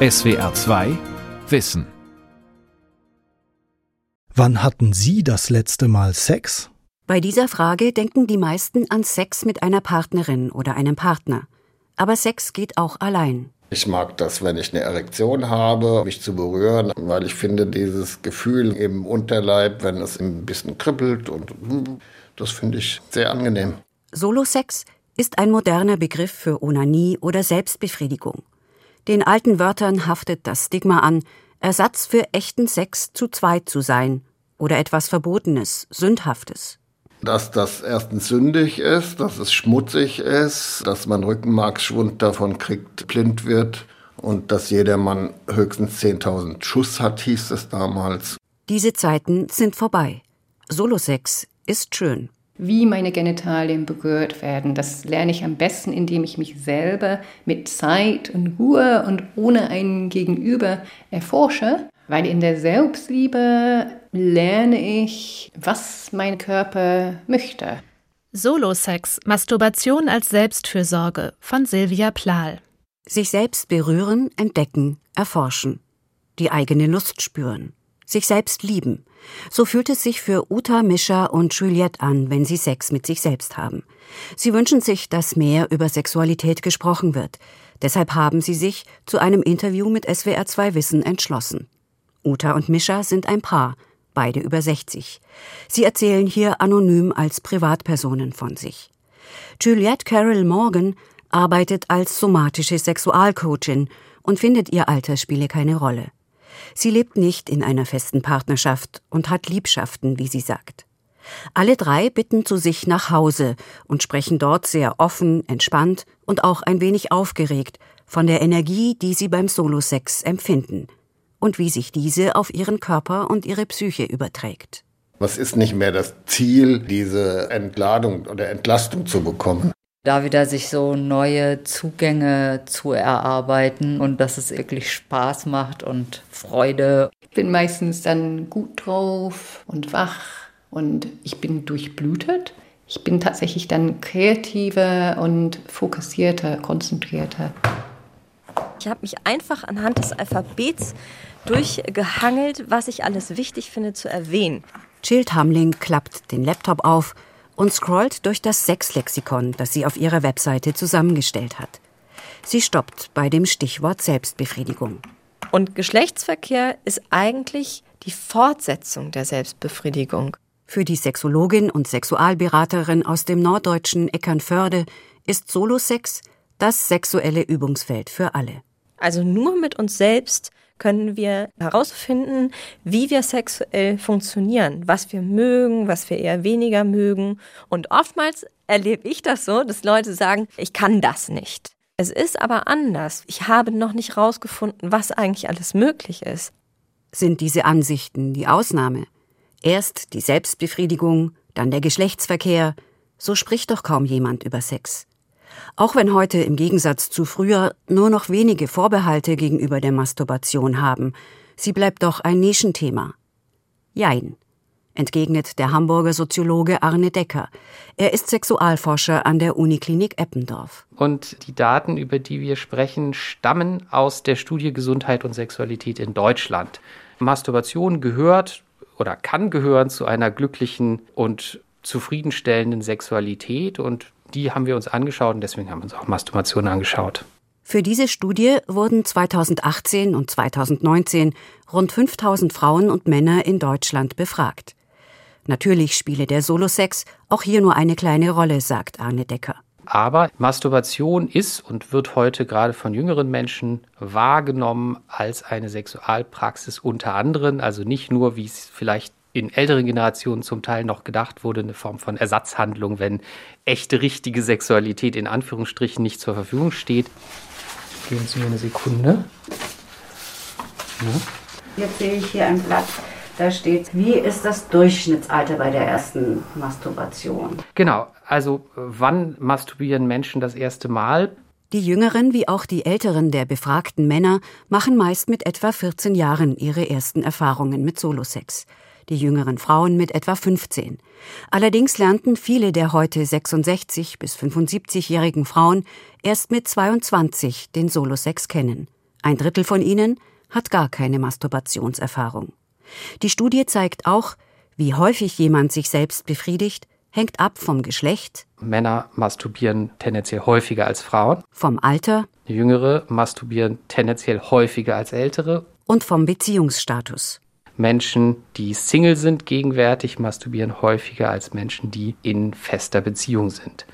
SWR 2 Wissen. Wann hatten Sie das letzte Mal Sex? Bei dieser Frage denken die meisten an Sex mit einer Partnerin oder einem Partner. Aber Sex geht auch allein. Ich mag das, wenn ich eine Erektion habe, mich zu berühren, weil ich finde dieses Gefühl im Unterleib, wenn es ein bisschen kribbelt und hm, das finde ich sehr angenehm. Solo-Sex ist ein moderner Begriff für Onanie oder Selbstbefriedigung. Den alten Wörtern haftet das Stigma an, Ersatz für echten Sex zu zweit zu sein oder etwas Verbotenes, Sündhaftes. Dass das erstens sündig ist, dass es schmutzig ist, dass man Rückenmarksschwund davon kriegt, blind wird und dass jeder Mann höchstens 10.000 Schuss hat, hieß es damals. Diese Zeiten sind vorbei. Solosex ist schön wie meine Genitalien berührt werden. Das lerne ich am besten, indem ich mich selber mit Zeit und Ruhe und ohne einen Gegenüber erforsche. Weil in der Selbstliebe lerne ich, was mein Körper möchte. Solo-Sex, Masturbation als Selbstfürsorge von Silvia Plahl. Sich selbst berühren, entdecken, erforschen. Die eigene Lust spüren sich selbst lieben. So fühlt es sich für Uta, Mischa und Juliette an, wenn sie Sex mit sich selbst haben. Sie wünschen sich, dass mehr über Sexualität gesprochen wird. Deshalb haben sie sich zu einem Interview mit SWR 2 Wissen entschlossen. Uta und Mischa sind ein Paar, beide über 60. Sie erzählen hier anonym als Privatpersonen von sich. Juliette Carroll Morgan arbeitet als somatische Sexualcoachin und findet, ihr Alter spiele keine Rolle. Sie lebt nicht in einer festen Partnerschaft und hat Liebschaften, wie sie sagt. Alle drei bitten zu sich nach Hause und sprechen dort sehr offen, entspannt und auch ein wenig aufgeregt von der Energie, die sie beim Solosex empfinden und wie sich diese auf ihren Körper und ihre Psyche überträgt. Was ist nicht mehr das Ziel, diese Entladung oder Entlastung zu bekommen? Da wieder sich so neue Zugänge zu erarbeiten und dass es wirklich Spaß macht und Freude. Ich bin meistens dann gut drauf und wach und ich bin durchblutet. Ich bin tatsächlich dann kreativer und fokussierter, konzentrierter. Ich habe mich einfach anhand des Alphabets durchgehangelt, was ich alles wichtig finde zu erwähnen. Jill Hamling klappt den Laptop auf und scrollt durch das Sexlexikon, das sie auf ihrer Webseite zusammengestellt hat. Sie stoppt bei dem Stichwort Selbstbefriedigung. Und Geschlechtsverkehr ist eigentlich die Fortsetzung der Selbstbefriedigung. Für die Sexologin und Sexualberaterin aus dem norddeutschen Eckernförde ist Solosex das sexuelle Übungsfeld für alle. Also nur mit uns selbst können wir herausfinden, wie wir sexuell funktionieren, was wir mögen, was wir eher weniger mögen. Und oftmals erlebe ich das so, dass Leute sagen, ich kann das nicht. Es ist aber anders. Ich habe noch nicht herausgefunden, was eigentlich alles möglich ist. Sind diese Ansichten die Ausnahme? Erst die Selbstbefriedigung, dann der Geschlechtsverkehr. So spricht doch kaum jemand über Sex. Auch wenn heute im Gegensatz zu früher nur noch wenige Vorbehalte gegenüber der Masturbation haben, sie bleibt doch ein Nischenthema. Jein, entgegnet der Hamburger Soziologe Arne Decker. Er ist Sexualforscher an der Uniklinik Eppendorf. Und die Daten, über die wir sprechen, stammen aus der Studie Gesundheit und Sexualität in Deutschland. Masturbation gehört oder kann gehören zu einer glücklichen und zufriedenstellenden Sexualität und die haben wir uns angeschaut und deswegen haben wir uns auch Masturbation angeschaut. Für diese Studie wurden 2018 und 2019 rund 5000 Frauen und Männer in Deutschland befragt. Natürlich spiele der Solosex auch hier nur eine kleine Rolle, sagt Arne Decker. Aber Masturbation ist und wird heute gerade von jüngeren Menschen wahrgenommen als eine Sexualpraxis unter anderem, also nicht nur, wie es vielleicht in älteren Generationen zum Teil noch gedacht wurde, eine Form von Ersatzhandlung, wenn echte, richtige Sexualität in Anführungsstrichen nicht zur Verfügung steht. Geben Sie mir eine Sekunde. Ja. Jetzt sehe ich hier ein Blatt. Da steht, wie ist das Durchschnittsalter bei der ersten Masturbation? Genau, also wann masturbieren Menschen das erste Mal? Die jüngeren wie auch die älteren der befragten Männer machen meist mit etwa 14 Jahren ihre ersten Erfahrungen mit Solosex die jüngeren Frauen mit etwa 15. Allerdings lernten viele der heute 66 bis 75-jährigen Frauen erst mit 22 den Solosex kennen. Ein Drittel von ihnen hat gar keine Masturbationserfahrung. Die Studie zeigt auch, wie häufig jemand sich selbst befriedigt, hängt ab vom Geschlecht. Männer masturbieren tendenziell häufiger als Frauen. Vom Alter. Jüngere masturbieren tendenziell häufiger als ältere. Und vom Beziehungsstatus. Menschen, die Single sind gegenwärtig, masturbieren häufiger als Menschen, die in fester Beziehung sind.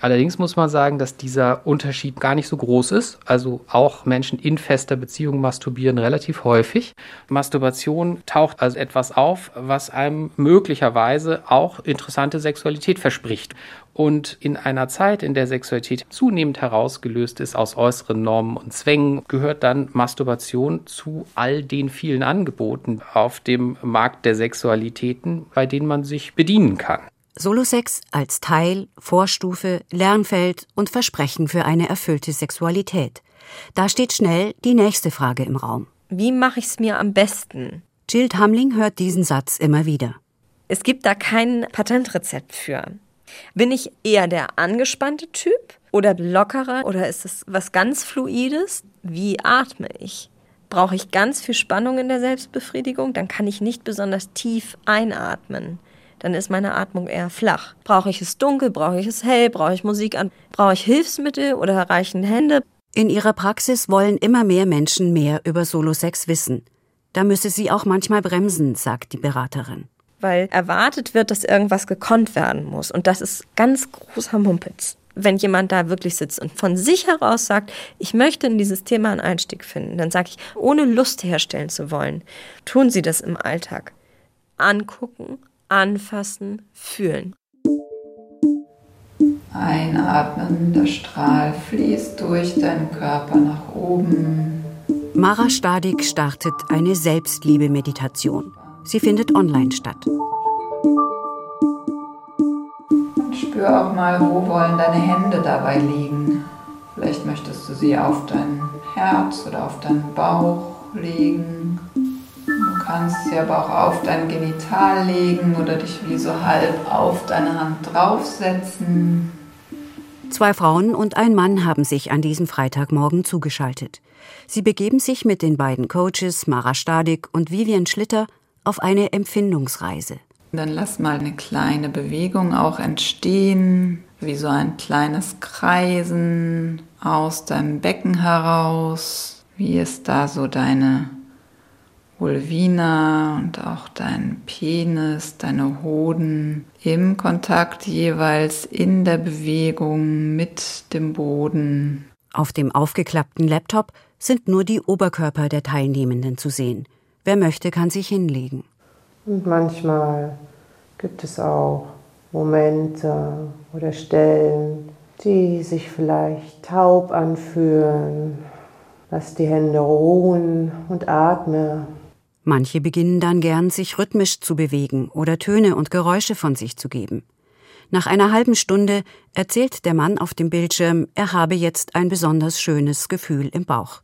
Allerdings muss man sagen, dass dieser Unterschied gar nicht so groß ist. Also auch Menschen in fester Beziehung masturbieren relativ häufig. Masturbation taucht also etwas auf, was einem möglicherweise auch interessante Sexualität verspricht. Und in einer Zeit, in der Sexualität zunehmend herausgelöst ist aus äußeren Normen und Zwängen, gehört dann Masturbation zu all den vielen Angeboten auf dem Markt der Sexualitäten, bei denen man sich bedienen kann. Solosex als Teil, Vorstufe, Lernfeld und Versprechen für eine erfüllte Sexualität. Da steht schnell die nächste Frage im Raum. Wie mache ich es mir am besten? Jill Hamling hört diesen Satz immer wieder. Es gibt da kein Patentrezept für. Bin ich eher der angespannte Typ oder lockerer oder ist es was ganz Fluides? Wie atme ich? Brauche ich ganz viel Spannung in der Selbstbefriedigung? Dann kann ich nicht besonders tief einatmen dann ist meine Atmung eher flach. Brauche ich es dunkel, brauche ich es hell, brauche ich Musik an, brauche ich Hilfsmittel oder reichen Hände? In ihrer Praxis wollen immer mehr Menschen mehr über Solosex wissen. Da müsse sie auch manchmal bremsen, sagt die Beraterin. Weil erwartet wird, dass irgendwas gekonnt werden muss. Und das ist ganz großer Mumpitz. Wenn jemand da wirklich sitzt und von sich heraus sagt, ich möchte in dieses Thema einen Einstieg finden, dann sage ich, ohne Lust herstellen zu wollen, tun Sie das im Alltag. Angucken, anfassen, fühlen. Einatmen, der Strahl fließt durch deinen Körper nach oben. Mara Stadik startet eine Selbstliebe-Meditation. Sie findet online statt. Und spür auch mal, wo wollen deine Hände dabei liegen. Vielleicht möchtest du sie auf dein Herz oder auf deinen Bauch legen kannst sie aber auch auf dein Genital legen oder dich wie so halb auf deine Hand draufsetzen. Zwei Frauen und ein Mann haben sich an diesem Freitagmorgen zugeschaltet. Sie begeben sich mit den beiden Coaches Mara Stadik und Vivian Schlitter auf eine Empfindungsreise. Dann lass mal eine kleine Bewegung auch entstehen, wie so ein kleines Kreisen aus deinem Becken heraus. Wie ist da so deine Vulvina und auch dein Penis, deine Hoden im Kontakt jeweils in der Bewegung mit dem Boden. Auf dem aufgeklappten Laptop sind nur die Oberkörper der Teilnehmenden zu sehen. Wer möchte, kann sich hinlegen. Und manchmal gibt es auch Momente oder Stellen, die sich vielleicht taub anfühlen. Lass die Hände ruhen und atme Manche beginnen dann gern, sich rhythmisch zu bewegen oder Töne und Geräusche von sich zu geben. Nach einer halben Stunde erzählt der Mann auf dem Bildschirm, er habe jetzt ein besonders schönes Gefühl im Bauch.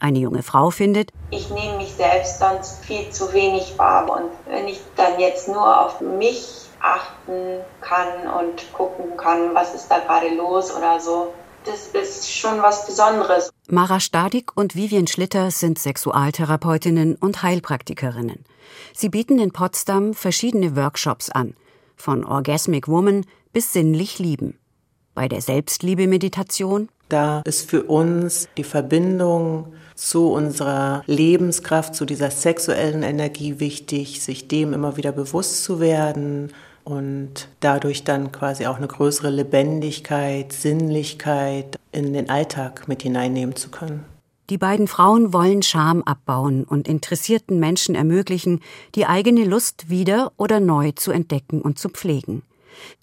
Eine junge Frau findet, ich nehme mich selbst sonst viel zu wenig wahr und wenn ich dann jetzt nur auf mich achten kann und gucken kann, was ist da gerade los oder so, das ist schon was Besonderes. Mara Stadik und Vivian Schlitter sind Sexualtherapeutinnen und Heilpraktikerinnen. Sie bieten in Potsdam verschiedene Workshops an, von Orgasmic Woman bis sinnlich Lieben. Bei der Selbstliebe-Meditation da ist für uns die Verbindung zu unserer Lebenskraft, zu dieser sexuellen Energie wichtig, sich dem immer wieder bewusst zu werden, und dadurch dann quasi auch eine größere Lebendigkeit, Sinnlichkeit in den Alltag mit hineinnehmen zu können. Die beiden Frauen wollen Scham abbauen und interessierten Menschen ermöglichen, die eigene Lust wieder oder neu zu entdecken und zu pflegen.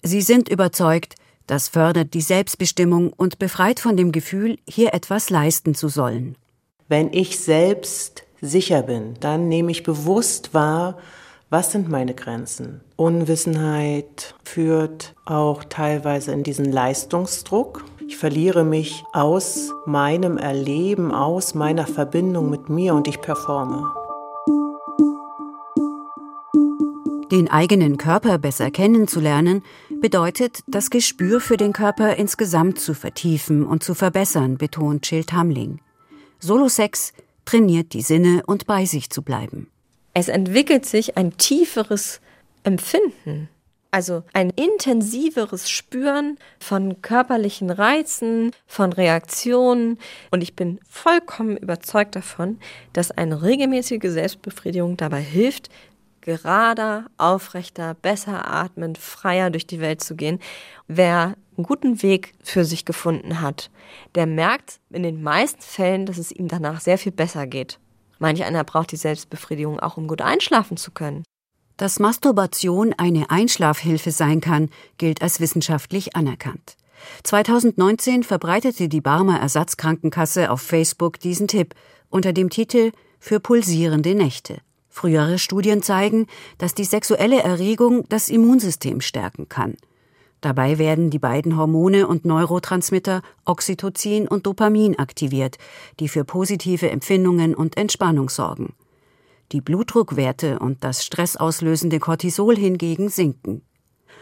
Sie sind überzeugt, das fördert die Selbstbestimmung und befreit von dem Gefühl, hier etwas leisten zu sollen. Wenn ich selbst sicher bin, dann nehme ich bewusst wahr, was sind meine Grenzen? Unwissenheit führt auch teilweise in diesen Leistungsdruck. Ich verliere mich aus meinem Erleben, aus meiner Verbindung mit mir und ich performe. Den eigenen Körper besser kennenzulernen, bedeutet, das Gespür für den Körper insgesamt zu vertiefen und zu verbessern, betont Jill Tamling. Solosex trainiert die Sinne und bei sich zu bleiben. Es entwickelt sich ein tieferes Empfinden, also ein intensiveres Spüren von körperlichen Reizen, von Reaktionen. Und ich bin vollkommen überzeugt davon, dass eine regelmäßige Selbstbefriedigung dabei hilft, gerader, aufrechter, besser atmend, freier durch die Welt zu gehen. Wer einen guten Weg für sich gefunden hat, der merkt in den meisten Fällen, dass es ihm danach sehr viel besser geht. Manch einer braucht die Selbstbefriedigung auch, um gut einschlafen zu können. Dass Masturbation eine Einschlafhilfe sein kann, gilt als wissenschaftlich anerkannt. 2019 verbreitete die Barmer Ersatzkrankenkasse auf Facebook diesen Tipp unter dem Titel Für pulsierende Nächte. Frühere Studien zeigen, dass die sexuelle Erregung das Immunsystem stärken kann. Dabei werden die beiden Hormone und Neurotransmitter Oxytocin und Dopamin aktiviert, die für positive Empfindungen und Entspannung sorgen. Die Blutdruckwerte und das stressauslösende Cortisol hingegen sinken.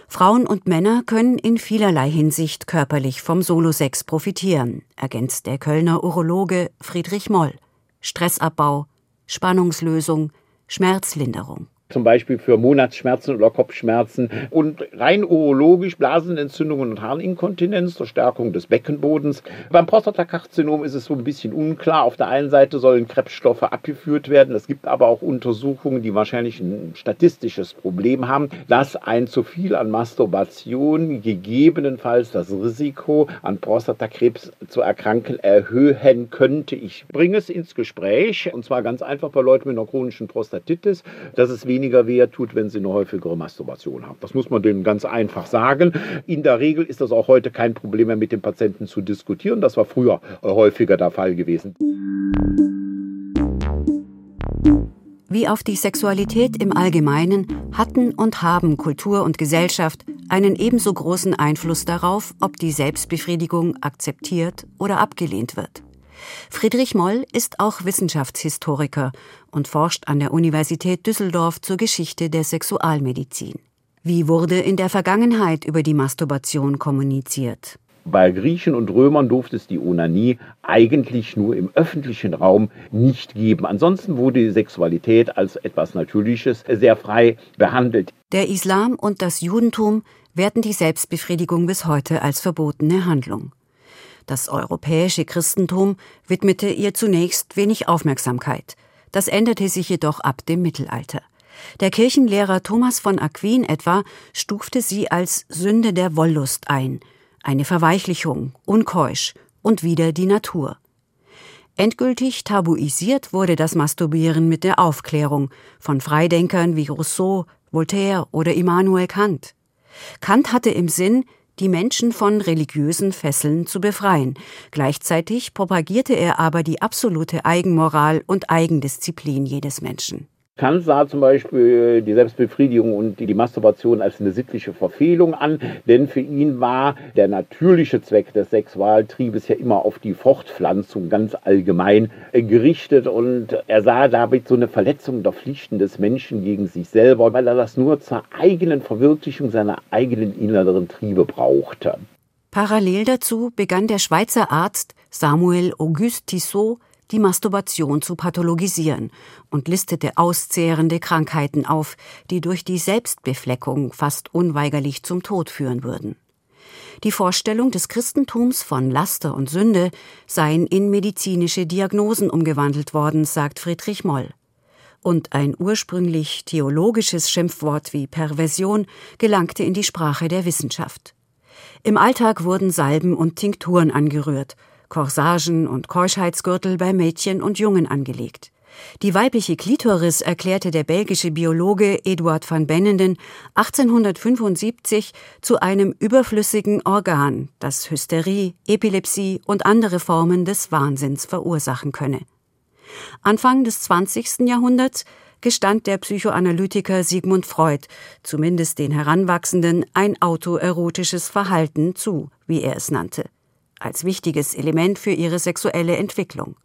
Frauen und Männer können in vielerlei Hinsicht körperlich vom Solosex profitieren, ergänzt der Kölner Urologe Friedrich Moll. Stressabbau, Spannungslösung, Schmerzlinderung zum Beispiel für Monatsschmerzen oder Kopfschmerzen und rein urologisch Blasenentzündungen und Harninkontinenz zur Stärkung des Beckenbodens. Beim Prostatakarzinom ist es so ein bisschen unklar. Auf der einen Seite sollen Krebsstoffe abgeführt werden. Es gibt aber auch Untersuchungen, die wahrscheinlich ein statistisches Problem haben, dass ein zu viel an Masturbation gegebenenfalls das Risiko an Prostatakrebs zu erkranken erhöhen könnte. Ich bringe es ins Gespräch und zwar ganz einfach bei Leuten mit einer chronischen Prostatitis, dass es weniger weh tut, wenn sie eine häufigere Masturbation haben. Das muss man denen ganz einfach sagen. In der Regel ist das auch heute kein Problem mehr mit den Patienten zu diskutieren. Das war früher häufiger der Fall gewesen. Wie auf die Sexualität im Allgemeinen hatten und haben Kultur und Gesellschaft einen ebenso großen Einfluss darauf, ob die Selbstbefriedigung akzeptiert oder abgelehnt wird. Friedrich Moll ist auch Wissenschaftshistoriker und forscht an der Universität Düsseldorf zur Geschichte der Sexualmedizin. Wie wurde in der Vergangenheit über die Masturbation kommuniziert? Bei Griechen und Römern durfte es die Onanie eigentlich nur im öffentlichen Raum nicht geben. Ansonsten wurde die Sexualität als etwas Natürliches sehr frei behandelt. Der Islam und das Judentum werten die Selbstbefriedigung bis heute als verbotene Handlung. Das europäische Christentum widmete ihr zunächst wenig Aufmerksamkeit. Das änderte sich jedoch ab dem Mittelalter. Der Kirchenlehrer Thomas von Aquin etwa stufte sie als Sünde der Wollust ein, eine Verweichlichung, unkeusch und wieder die Natur. Endgültig tabuisiert wurde das Masturbieren mit der Aufklärung von Freidenkern wie Rousseau, Voltaire oder Immanuel Kant. Kant hatte im Sinn, die Menschen von religiösen Fesseln zu befreien. Gleichzeitig propagierte er aber die absolute Eigenmoral und Eigendisziplin jedes Menschen. Kant sah zum Beispiel die Selbstbefriedigung und die Masturbation als eine sittliche Verfehlung an, denn für ihn war der natürliche Zweck des Sexualtriebes ja immer auf die Fortpflanzung ganz allgemein gerichtet und er sah damit so eine Verletzung der Pflichten des Menschen gegen sich selber, weil er das nur zur eigenen Verwirklichung seiner eigenen inneren Triebe brauchte. Parallel dazu begann der Schweizer Arzt Samuel Auguste Tissot die Masturbation zu pathologisieren und listete auszehrende Krankheiten auf, die durch die Selbstbefleckung fast unweigerlich zum Tod führen würden. Die Vorstellung des Christentums von Laster und Sünde seien in medizinische Diagnosen umgewandelt worden, sagt Friedrich Moll. Und ein ursprünglich theologisches Schimpfwort wie Perversion gelangte in die Sprache der Wissenschaft. Im Alltag wurden Salben und Tinkturen angerührt, Corsagen und Keuschheitsgürtel bei Mädchen und Jungen angelegt. Die weibliche Klitoris erklärte der belgische Biologe Eduard van Bennenden 1875 zu einem überflüssigen Organ, das Hysterie, Epilepsie und andere Formen des Wahnsinns verursachen könne. Anfang des 20. Jahrhunderts gestand der Psychoanalytiker Sigmund Freud, zumindest den Heranwachsenden, ein autoerotisches Verhalten zu, wie er es nannte als wichtiges Element für ihre sexuelle Entwicklung.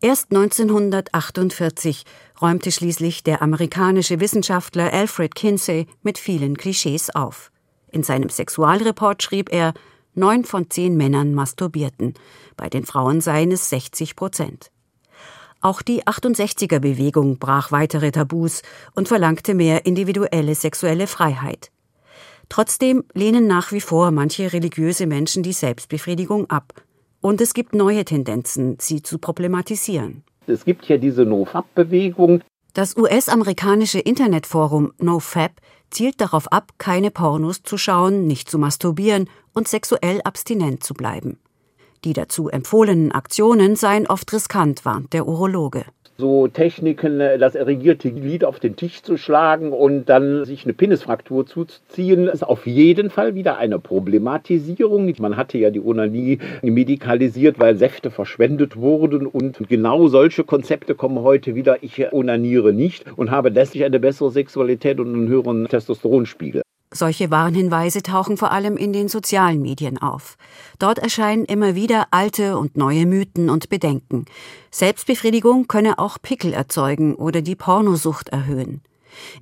Erst 1948 räumte schließlich der amerikanische Wissenschaftler Alfred Kinsey mit vielen Klischees auf. In seinem Sexualreport schrieb er, neun von zehn Männern masturbierten, bei den Frauen seien es 60 Prozent. Auch die 68er-Bewegung brach weitere Tabus und verlangte mehr individuelle sexuelle Freiheit. Trotzdem lehnen nach wie vor manche religiöse Menschen die Selbstbefriedigung ab. Und es gibt neue Tendenzen, sie zu problematisieren. Es gibt ja diese No-Fab-Bewegung. Das US-amerikanische Internetforum NoFap zielt darauf ab, keine Pornos zu schauen, nicht zu masturbieren und sexuell abstinent zu bleiben. Die dazu empfohlenen Aktionen seien oft riskant, warnt der Urologe so Techniken, äh, das erregierte Glied auf den Tisch zu schlagen und dann sich eine Penisfraktur zuzuziehen, ist auf jeden Fall wieder eine Problematisierung. Man hatte ja die Onanie medikalisiert, weil Säfte verschwendet wurden und genau solche Konzepte kommen heute wieder. Ich onaniere nicht und habe deswegen eine bessere Sexualität und einen höheren Testosteronspiegel. Solche Warnhinweise tauchen vor allem in den sozialen Medien auf. Dort erscheinen immer wieder alte und neue Mythen und Bedenken. Selbstbefriedigung könne auch Pickel erzeugen oder die Pornosucht erhöhen.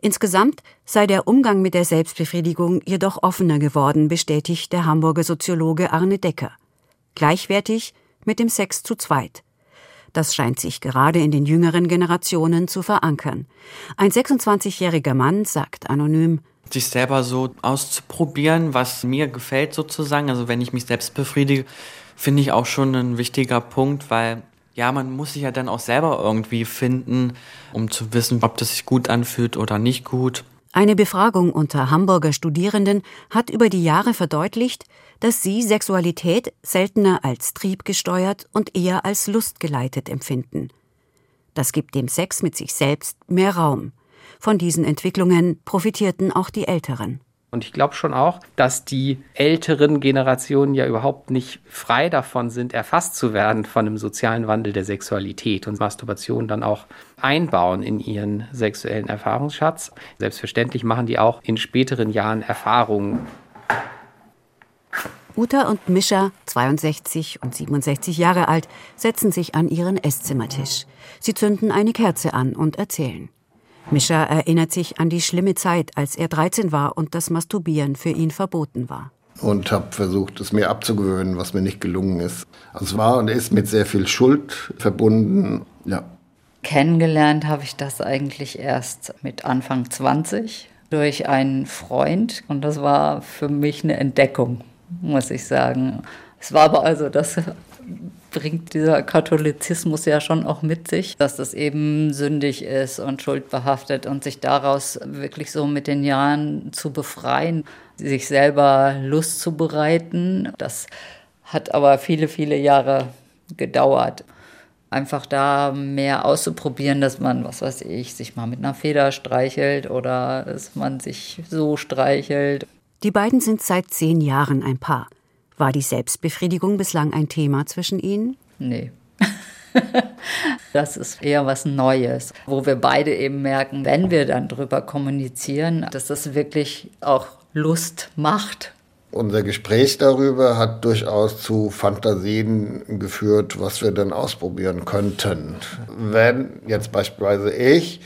Insgesamt sei der Umgang mit der Selbstbefriedigung jedoch offener geworden, bestätigt der Hamburger Soziologe Arne Decker. Gleichwertig mit dem Sex zu zweit. Das scheint sich gerade in den jüngeren Generationen zu verankern. Ein 26-jähriger Mann sagt anonym, sich selber so auszuprobieren, was mir gefällt sozusagen. Also wenn ich mich selbst befriedige, finde ich auch schon ein wichtiger Punkt, weil ja, man muss sich ja dann auch selber irgendwie finden, um zu wissen, ob das sich gut anfühlt oder nicht gut. Eine Befragung unter Hamburger Studierenden hat über die Jahre verdeutlicht, dass sie Sexualität seltener als triebgesteuert und eher als lustgeleitet empfinden. Das gibt dem Sex mit sich selbst mehr Raum. Von diesen Entwicklungen profitierten auch die Älteren. Und ich glaube schon auch, dass die älteren Generationen ja überhaupt nicht frei davon sind, erfasst zu werden von dem sozialen Wandel der Sexualität und Masturbation dann auch einbauen in ihren sexuellen Erfahrungsschatz. Selbstverständlich machen die auch in späteren Jahren Erfahrungen. Uta und Mischa, 62 und 67 Jahre alt, setzen sich an ihren Esszimmertisch. Sie zünden eine Kerze an und erzählen. Mischa erinnert sich an die schlimme Zeit, als er 13 war und das Masturbieren für ihn verboten war. Und habe versucht, es mir abzugewöhnen, was mir nicht gelungen ist. Also es war und ist mit sehr viel Schuld verbunden. Ja. Kennengelernt habe ich das eigentlich erst mit Anfang 20 durch einen Freund. Und das war für mich eine Entdeckung, muss ich sagen. Es war aber also das bringt dieser Katholizismus ja schon auch mit sich, dass das eben sündig ist und schuldbehaftet und sich daraus wirklich so mit den Jahren zu befreien, sich selber Lust zu bereiten. Das hat aber viele, viele Jahre gedauert. Einfach da mehr auszuprobieren, dass man, was weiß ich, sich mal mit einer Feder streichelt oder dass man sich so streichelt. Die beiden sind seit zehn Jahren ein Paar. War die Selbstbefriedigung bislang ein Thema zwischen Ihnen? Nee. das ist eher was Neues, wo wir beide eben merken, wenn wir dann drüber kommunizieren, dass das wirklich auch Lust macht. Unser Gespräch darüber hat durchaus zu Fantasien geführt, was wir dann ausprobieren könnten. Wenn jetzt beispielsweise ich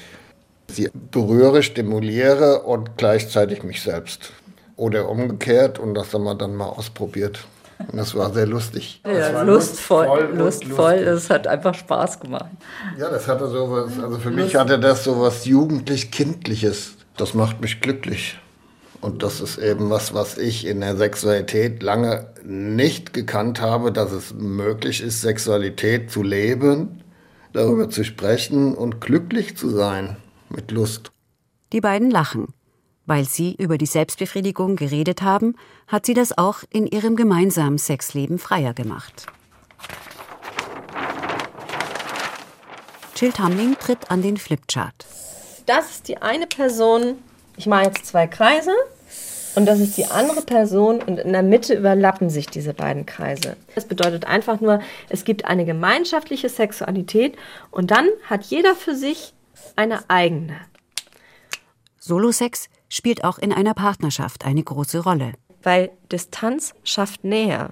sie berühre, stimuliere und gleichzeitig mich selbst. Oder umgekehrt und das haben wir dann mal ausprobiert. Und das war sehr lustig. Ja, lustvoll, lustvoll, lustvoll. Das hat einfach Spaß gemacht. Ja, das hatte sowas, also für mich hatte das sowas jugendlich-kindliches. Das macht mich glücklich. Und das ist eben was, was ich in der Sexualität lange nicht gekannt habe, dass es möglich ist, Sexualität zu leben, darüber zu sprechen und glücklich zu sein mit Lust. Die beiden lachen. Weil sie über die Selbstbefriedigung geredet haben, hat sie das auch in ihrem gemeinsamen Sexleben freier gemacht. Jill Tamling tritt an den Flipchart. Das ist die eine Person. Ich mache jetzt zwei Kreise. Und das ist die andere Person und in der Mitte überlappen sich diese beiden Kreise. Das bedeutet einfach nur, es gibt eine gemeinschaftliche Sexualität und dann hat jeder für sich eine eigene. Solosex spielt auch in einer Partnerschaft eine große Rolle. Weil Distanz schafft Nähe.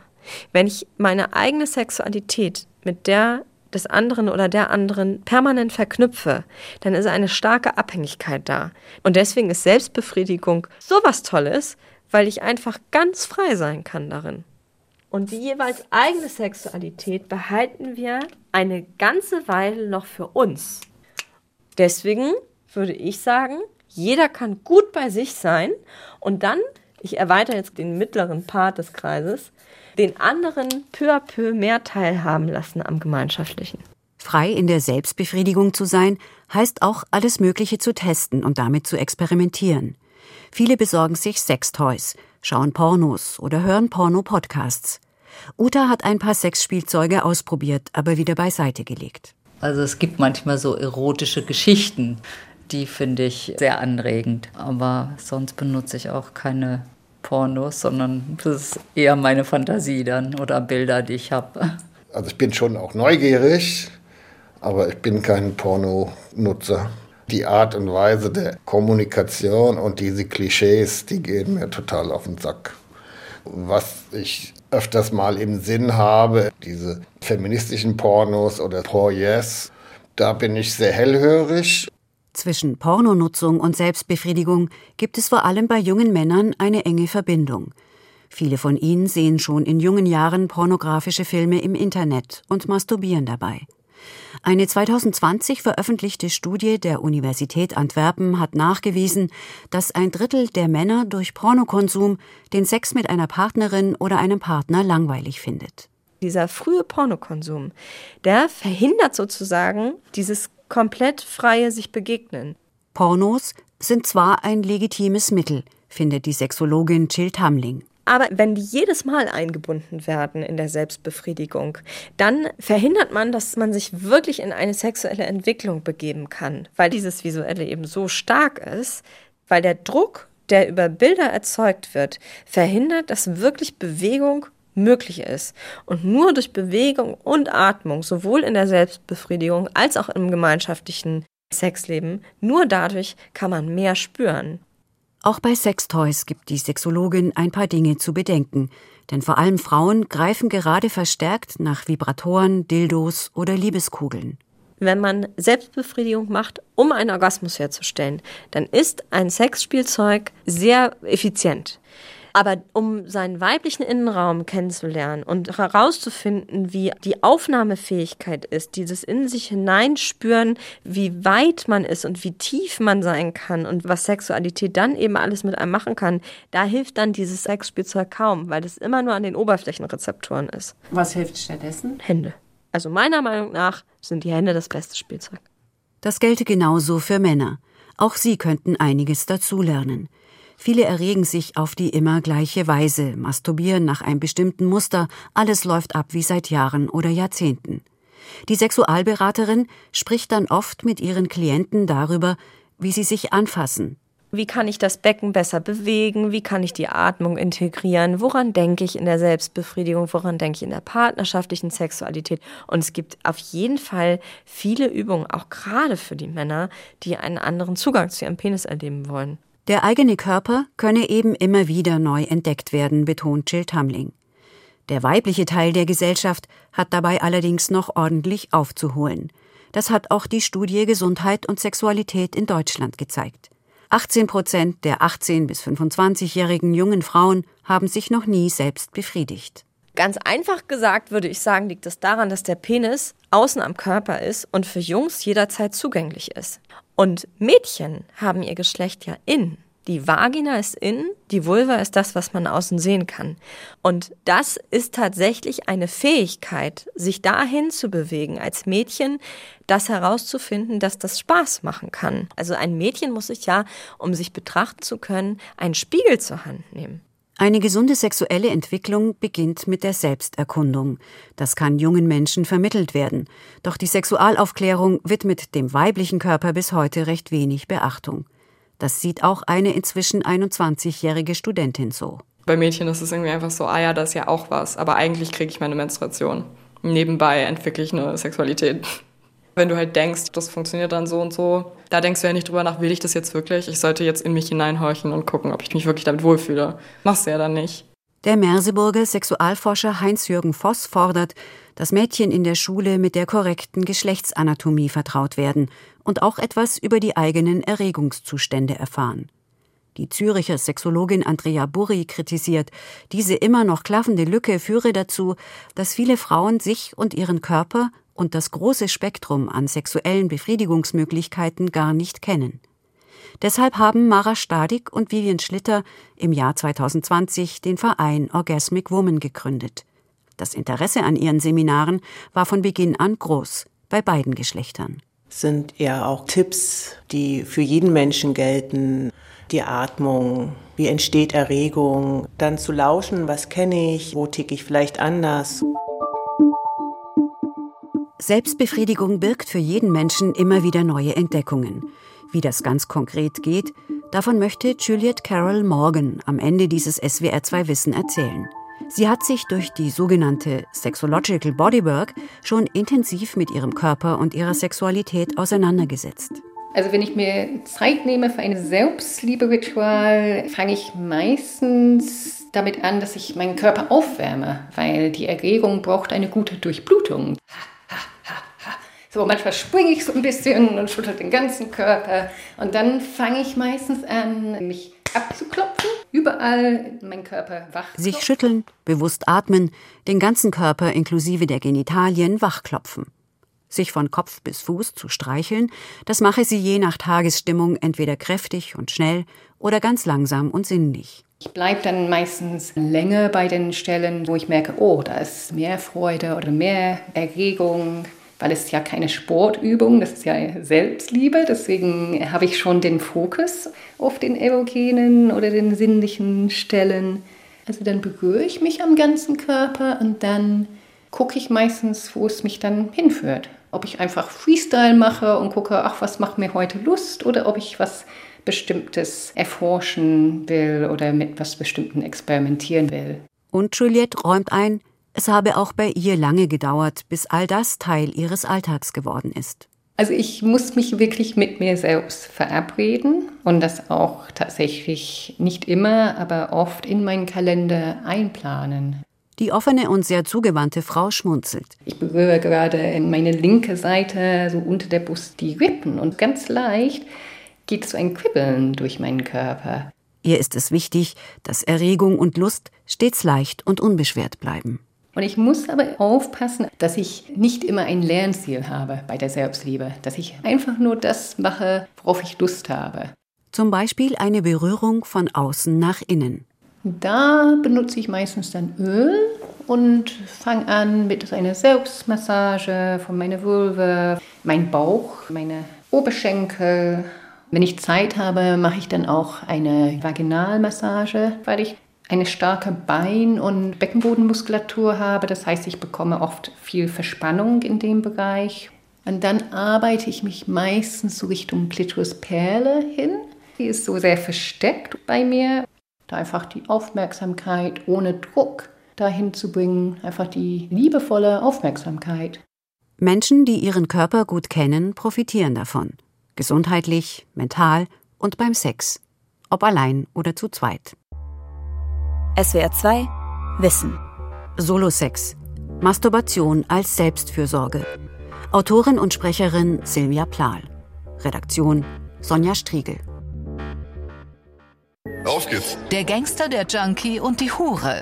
Wenn ich meine eigene Sexualität mit der des anderen oder der anderen permanent verknüpfe, dann ist eine starke Abhängigkeit da. Und deswegen ist Selbstbefriedigung sowas Tolles, weil ich einfach ganz frei sein kann darin. Und die jeweils eigene Sexualität behalten wir eine ganze Weile noch für uns. Deswegen würde ich sagen, jeder kann gut bei sich sein und dann, ich erweitere jetzt den mittleren Part des Kreises, den anderen peu à peu mehr teilhaben lassen am Gemeinschaftlichen. Frei in der Selbstbefriedigung zu sein, heißt auch alles Mögliche zu testen und damit zu experimentieren. Viele besorgen sich Sextoys, schauen Pornos oder hören Porno-Podcasts. Uta hat ein paar Sexspielzeuge ausprobiert, aber wieder beiseite gelegt. Also es gibt manchmal so erotische Geschichten, die finde ich sehr anregend. Aber sonst benutze ich auch keine Pornos, sondern das ist eher meine Fantasie dann oder Bilder, die ich habe. Also ich bin schon auch neugierig, aber ich bin kein Pornonutzer. Die Art und Weise der Kommunikation und diese Klischees, die gehen mir total auf den Sack. Was ich öfters mal im Sinn habe, diese feministischen Pornos oder Por Yes, da bin ich sehr hellhörig. Zwischen Pornonutzung und Selbstbefriedigung gibt es vor allem bei jungen Männern eine enge Verbindung. Viele von ihnen sehen schon in jungen Jahren pornografische Filme im Internet und masturbieren dabei. Eine 2020 veröffentlichte Studie der Universität Antwerpen hat nachgewiesen, dass ein Drittel der Männer durch Pornokonsum den Sex mit einer Partnerin oder einem Partner langweilig findet. Dieser frühe Pornokonsum, der verhindert sozusagen dieses komplett freie sich begegnen. Pornos sind zwar ein legitimes Mittel, findet die Sexologin Jill Tamling. Aber wenn die jedes Mal eingebunden werden in der Selbstbefriedigung, dann verhindert man, dass man sich wirklich in eine sexuelle Entwicklung begeben kann, weil dieses Visuelle eben so stark ist, weil der Druck, der über Bilder erzeugt wird, verhindert, dass wirklich Bewegung möglich ist. Und nur durch Bewegung und Atmung, sowohl in der Selbstbefriedigung als auch im gemeinschaftlichen Sexleben, nur dadurch kann man mehr spüren. Auch bei Sextoys gibt die Sexologin ein paar Dinge zu bedenken, denn vor allem Frauen greifen gerade verstärkt nach Vibratoren, Dildos oder Liebeskugeln. Wenn man Selbstbefriedigung macht, um einen Orgasmus herzustellen, dann ist ein Sexspielzeug sehr effizient. Aber um seinen weiblichen Innenraum kennenzulernen und herauszufinden, wie die Aufnahmefähigkeit ist, dieses in sich hineinspüren, wie weit man ist und wie tief man sein kann und was Sexualität dann eben alles mit einem machen kann, da hilft dann dieses Sexspielzeug kaum, weil es immer nur an den Oberflächenrezeptoren ist. Was hilft stattdessen? Hände. Also meiner Meinung nach sind die Hände das beste Spielzeug. Das gelte genauso für Männer. Auch sie könnten einiges dazulernen. Viele erregen sich auf die immer gleiche Weise, masturbieren nach einem bestimmten Muster, alles läuft ab wie seit Jahren oder Jahrzehnten. Die Sexualberaterin spricht dann oft mit ihren Klienten darüber, wie sie sich anfassen, wie kann ich das Becken besser bewegen? Wie kann ich die Atmung integrieren? Woran denke ich in der Selbstbefriedigung? Woran denke ich in der partnerschaftlichen Sexualität? Und es gibt auf jeden Fall viele Übungen, auch gerade für die Männer, die einen anderen Zugang zu ihrem Penis erleben wollen. Der eigene Körper könne eben immer wieder neu entdeckt werden, betont Jill Tamling. Der weibliche Teil der Gesellschaft hat dabei allerdings noch ordentlich aufzuholen. Das hat auch die Studie Gesundheit und Sexualität in Deutschland gezeigt. 18 Prozent der 18 bis 25-jährigen jungen Frauen haben sich noch nie selbst befriedigt. Ganz einfach gesagt würde ich sagen, liegt es daran, dass der Penis außen am Körper ist und für Jungs jederzeit zugänglich ist. Und Mädchen haben ihr Geschlecht ja innen. Die Vagina ist innen, die Vulva ist das, was man außen sehen kann. Und das ist tatsächlich eine Fähigkeit, sich dahin zu bewegen, als Mädchen das herauszufinden, dass das Spaß machen kann. Also ein Mädchen muss sich ja, um sich betrachten zu können, einen Spiegel zur Hand nehmen. Eine gesunde sexuelle Entwicklung beginnt mit der Selbsterkundung. Das kann jungen Menschen vermittelt werden. Doch die Sexualaufklärung widmet dem weiblichen Körper bis heute recht wenig Beachtung. Das sieht auch eine inzwischen 21-jährige Studentin so. Bei Mädchen ist es irgendwie einfach so, ah ja, das ist ja auch was, aber eigentlich kriege ich meine Menstruation. Nebenbei entwickle ich eine Sexualität. Wenn du halt denkst, das funktioniert dann so und so, da denkst du ja nicht drüber nach, will ich das jetzt wirklich? Ich sollte jetzt in mich hineinhorchen und gucken, ob ich mich wirklich damit wohlfühle. Machst du ja dann nicht. Der Merseburger Sexualforscher Heinz-Jürgen Voss fordert, dass Mädchen in der Schule mit der korrekten Geschlechtsanatomie vertraut werden und auch etwas über die eigenen Erregungszustände erfahren. Die Züricher Sexologin Andrea Burri kritisiert, diese immer noch klaffende Lücke führe dazu, dass viele Frauen sich und ihren Körper und das große Spektrum an sexuellen Befriedigungsmöglichkeiten gar nicht kennen. Deshalb haben Mara Stadig und Vivian Schlitter im Jahr 2020 den Verein Orgasmic Woman gegründet. Das Interesse an ihren Seminaren war von Beginn an groß, bei beiden Geschlechtern. Sind ja auch Tipps, die für jeden Menschen gelten. Die Atmung, wie entsteht Erregung, dann zu lauschen, was kenne ich, wo ticke ich vielleicht anders. Selbstbefriedigung birgt für jeden Menschen immer wieder neue Entdeckungen. Wie das ganz konkret geht, davon möchte Juliet Carol Morgan am Ende dieses SWR2 Wissen erzählen. Sie hat sich durch die sogenannte Sexological Bodywork schon intensiv mit ihrem Körper und ihrer Sexualität auseinandergesetzt. Also wenn ich mir Zeit nehme für ein Selbstliebe-Ritual, fange ich meistens damit an, dass ich meinen Körper aufwärme, weil die Erregung braucht eine gute Durchblutung. So, manchmal springe ich so ein bisschen und schüttel den ganzen Körper. Und dann fange ich meistens an, mich abzuklopfen, überall mein Körper wach. Sich schütteln, bewusst atmen, den ganzen Körper inklusive der Genitalien wachklopfen. Sich von Kopf bis Fuß zu streicheln, das mache sie je nach Tagesstimmung entweder kräftig und schnell oder ganz langsam und sinnlich. Ich bleibe dann meistens länger bei den Stellen, wo ich merke, oh, da ist mehr Freude oder mehr Erregung, weil es ja keine Sportübung, das ist ja Selbstliebe. Deswegen habe ich schon den Fokus auf den erogenen oder den sinnlichen Stellen. Also dann berühre ich mich am ganzen Körper und dann gucke ich meistens, wo es mich dann hinführt. Ob ich einfach Freestyle mache und gucke, ach, was macht mir heute Lust oder ob ich was Bestimmtes erforschen will oder mit was Bestimmten experimentieren will. Und Juliette räumt ein, es habe auch bei ihr lange gedauert, bis all das Teil ihres Alltags geworden ist. Also ich muss mich wirklich mit mir selbst verabreden und das auch tatsächlich nicht immer, aber oft in meinen Kalender einplanen. Die offene und sehr zugewandte Frau schmunzelt. Ich berühre gerade in meine linke Seite, so unter der Brust, die Rippen und ganz leicht geht so ein Kribbeln durch meinen Körper. Ihr ist es wichtig, dass Erregung und Lust stets leicht und unbeschwert bleiben. Und ich muss aber aufpassen, dass ich nicht immer ein Lernziel habe bei der Selbstliebe, dass ich einfach nur das mache, worauf ich Lust habe. Zum Beispiel eine Berührung von außen nach innen. Da benutze ich meistens dann Öl und fange an mit einer Selbstmassage von meiner Vulva, mein Bauch, meine Oberschenkel. Wenn ich Zeit habe, mache ich dann auch eine Vaginalmassage, weil ich eine starke Bein- und Beckenbodenmuskulatur habe. Das heißt, ich bekomme oft viel Verspannung in dem Bereich. Und dann arbeite ich mich meistens so Richtung Klitorisperle hin. Die ist so sehr versteckt bei mir. Da einfach die Aufmerksamkeit ohne Druck dahin zu bringen, einfach die liebevolle Aufmerksamkeit. Menschen, die ihren Körper gut kennen, profitieren davon. Gesundheitlich, mental und beim Sex. Ob allein oder zu zweit. SWR 2 Wissen. Solosex. Masturbation als Selbstfürsorge. Autorin und Sprecherin Silvia Plahl. Redaktion Sonja Striegel. Auf geht's. Der Gangster, der Junkie und die Hure.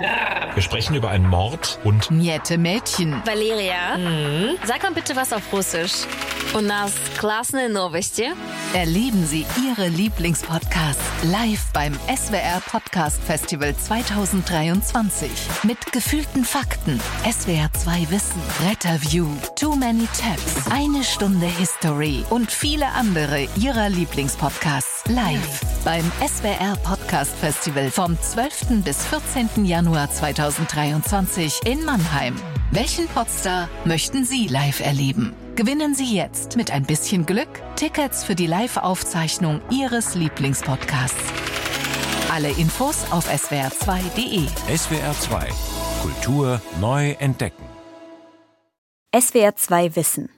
Wir sprechen über einen Mord und Niette Mädchen. Valeria, Mhm. sag mal bitte was auf Russisch. У нас классные новости. Erleben Sie Ihre Lieblingspodcasts live beim SWR Podcast Festival 2023. Mit gefühlten Fakten, SWR 2 Wissen, Retterview, Too Many Tabs, eine Stunde History und viele andere Ihrer Lieblingspodcasts live beim SWR Podcast Festival vom 12. bis 14. Januar 2023 in Mannheim. Welchen Podstar möchten Sie live erleben? Gewinnen Sie jetzt mit ein bisschen Glück Tickets für die Live-Aufzeichnung Ihres Lieblingspodcasts. Alle Infos auf swr2.de. SWR 2 Kultur neu entdecken. SWR 2 Wissen.